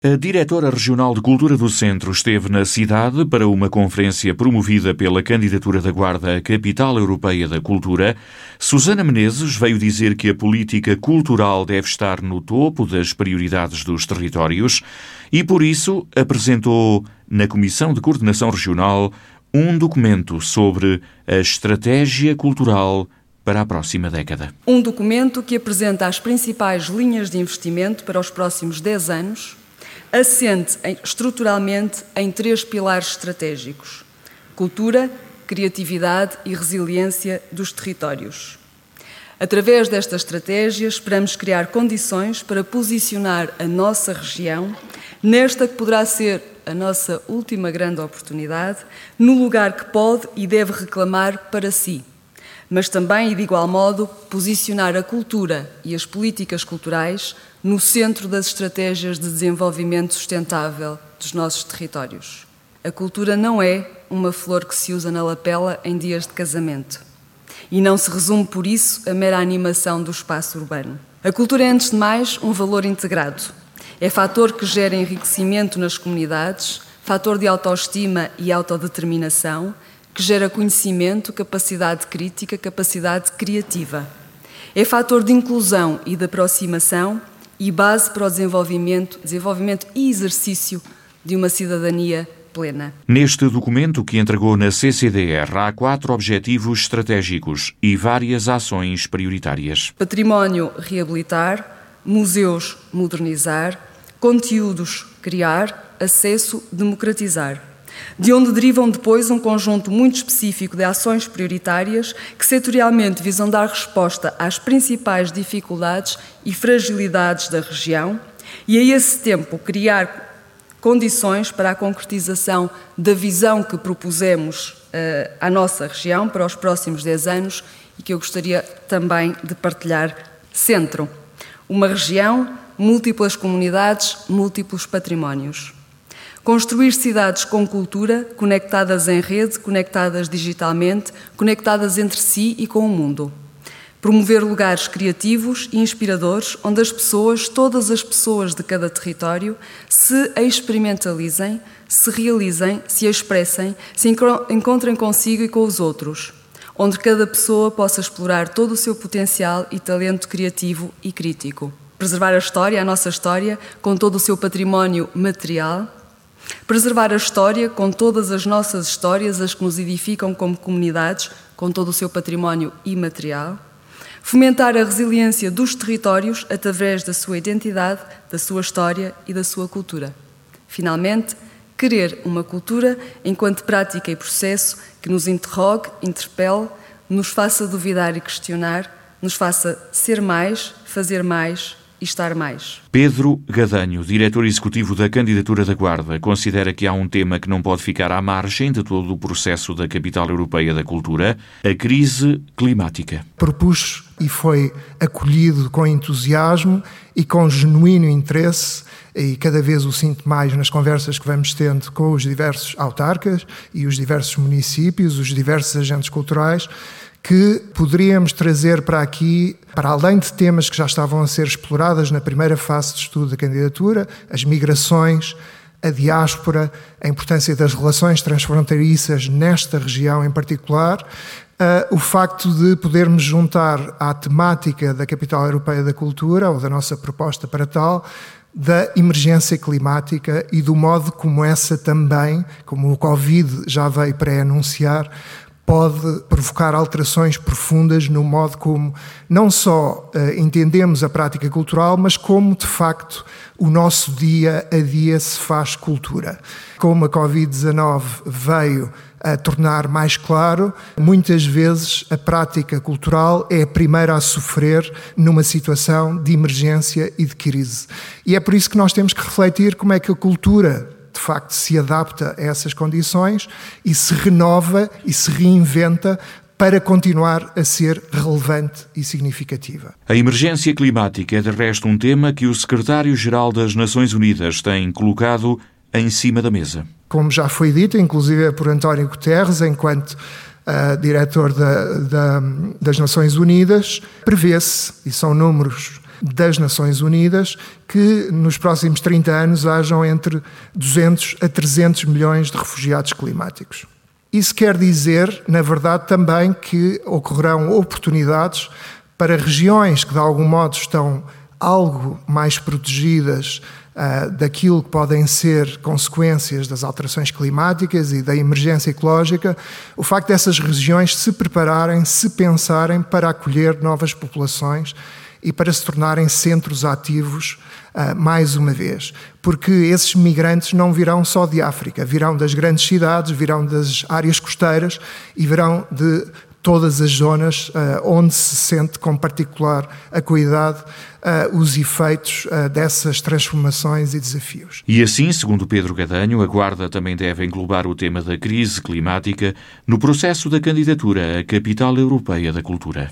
A diretora regional de Cultura do Centro esteve na cidade para uma conferência promovida pela candidatura da Guarda à Capital Europeia da Cultura. Susana Menezes veio dizer que a política cultural deve estar no topo das prioridades dos territórios e, por isso, apresentou na Comissão de Coordenação Regional um documento sobre a estratégia cultural para a próxima década. Um documento que apresenta as principais linhas de investimento para os próximos 10 anos assente estruturalmente em três pilares estratégicos: cultura, criatividade e resiliência dos territórios. Através desta estratégia, esperamos criar condições para posicionar a nossa região nesta que poderá ser a nossa última grande oportunidade, no lugar que pode e deve reclamar para si, mas também, e de igual modo, posicionar a cultura e as políticas culturais no centro das estratégias de desenvolvimento sustentável dos nossos territórios. A cultura não é uma flor que se usa na lapela em dias de casamento. E não se resume, por isso, a mera animação do espaço urbano. A cultura é, antes de mais, um valor integrado. É fator que gera enriquecimento nas comunidades, fator de autoestima e autodeterminação, que gera conhecimento, capacidade crítica, capacidade criativa. É fator de inclusão e de aproximação e base para o desenvolvimento, desenvolvimento e exercício de uma cidadania plena. Neste documento que entregou na CCDR há quatro objetivos estratégicos e várias ações prioritárias: património reabilitar, museus modernizar, conteúdos criar, acesso democratizar de onde derivam depois um conjunto muito específico de ações prioritárias que setorialmente visam dar resposta às principais dificuldades e fragilidades da região e, a esse tempo, criar condições para a concretização da visão que propusemos uh, à nossa região para os próximos 10 anos e que eu gostaria também de partilhar. Centro, uma região, múltiplas comunidades, múltiplos patrimónios. Construir cidades com cultura, conectadas em rede, conectadas digitalmente, conectadas entre si e com o mundo. Promover lugares criativos e inspiradores onde as pessoas, todas as pessoas de cada território, se experimentalizem, se realizem, se expressem, se encontrem consigo e com os outros. Onde cada pessoa possa explorar todo o seu potencial e talento criativo e crítico. Preservar a história, a nossa história, com todo o seu património material Preservar a história com todas as nossas histórias, as que nos edificam como comunidades, com todo o seu património imaterial. Fomentar a resiliência dos territórios através da sua identidade, da sua história e da sua cultura. Finalmente, querer uma cultura enquanto prática e processo que nos interrogue, interpele, nos faça duvidar e questionar, nos faça ser mais, fazer mais, e estar mais. Pedro Gadanho, diretor executivo da candidatura da Guarda, considera que há um tema que não pode ficar à margem de todo o processo da capital europeia da cultura, a crise climática. Propus e foi acolhido com entusiasmo e com genuíno interesse e cada vez o sinto mais nas conversas que vamos tendo com os diversos autarcas e os diversos municípios, os diversos agentes culturais, que poderíamos trazer para aqui, para além de temas que já estavam a ser explorados na primeira fase de estudo da candidatura, as migrações, a diáspora, a importância das relações transfronteiriças nesta região em particular, uh, o facto de podermos juntar à temática da Capital Europeia da Cultura, ou da nossa proposta para tal, da emergência climática e do modo como essa também, como o Covid já veio pré-anunciar, pode provocar alterações profundas no modo como não só uh, entendemos a prática cultural, mas como de facto o nosso dia a dia se faz cultura. Como a Covid-19 veio a tornar mais claro, muitas vezes a prática cultural é a primeira a sofrer numa situação de emergência e de crise. E é por isso que nós temos que refletir como é que a cultura de facto se adapta a essas condições e se renova e se reinventa para continuar a ser relevante e significativa. A emergência climática é, de resto, um tema que o secretário-geral das Nações Unidas tem colocado em cima da mesa. Como já foi dito, inclusive por António Guterres, enquanto uh, diretor da, da, das Nações Unidas, prevê-se, e são números das Nações Unidas que nos próximos 30 anos hajam entre 200 a 300 milhões de refugiados climáticos. Isso quer dizer, na verdade, também que ocorrerão oportunidades para regiões que de algum modo estão algo mais protegidas uh, daquilo que podem ser consequências das alterações climáticas e da emergência ecológica, o facto dessas regiões se prepararem, se pensarem para acolher novas populações e para se tornarem centros ativos uh, mais uma vez. Porque esses migrantes não virão só de África, virão das grandes cidades, virão das áreas costeiras e virão de todas as zonas uh, onde se sente com particular acuidade uh, os efeitos uh, dessas transformações e desafios. E assim, segundo Pedro Gadanho, a Guarda também deve englobar o tema da crise climática no processo da candidatura à Capital Europeia da Cultura.